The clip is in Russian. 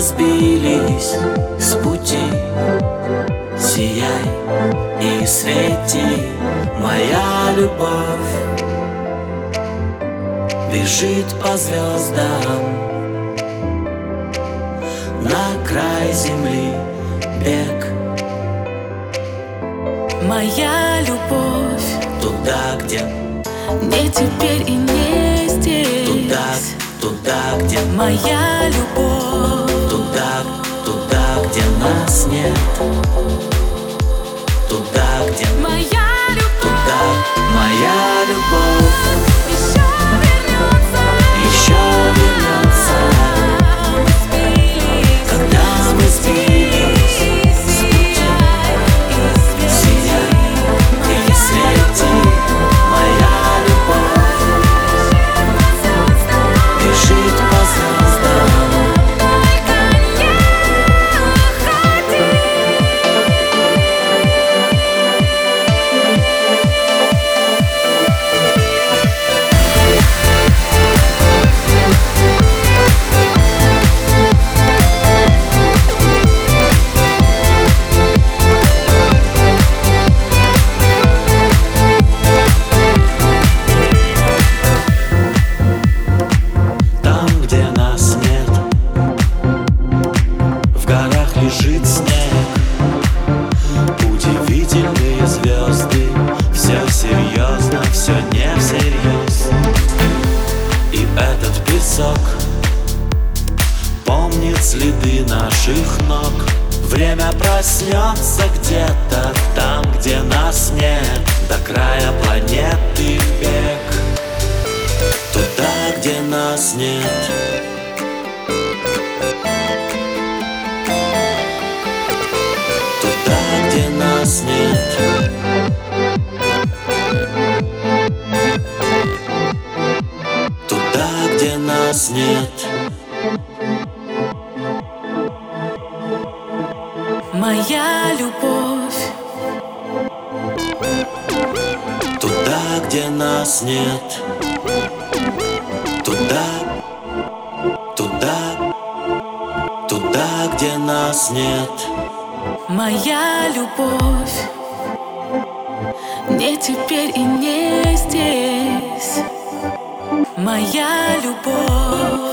мы сбились с пути. Сияй и свети, моя любовь. Бежит по звездам На край земли бег. Моя любовь Туда, где Не теперь и не здесь. Туда, туда, где моя любовь где нас нет. Туда, где Моя любовь. Туда, моя любовь Время проснется где-то Там, где нас нет До края планеты бег. Туда, где нас нет Моя любовь. Туда, где нас нет. Туда, туда, туда, где нас нет. Моя любовь. Не теперь и не здесь. Моя любовь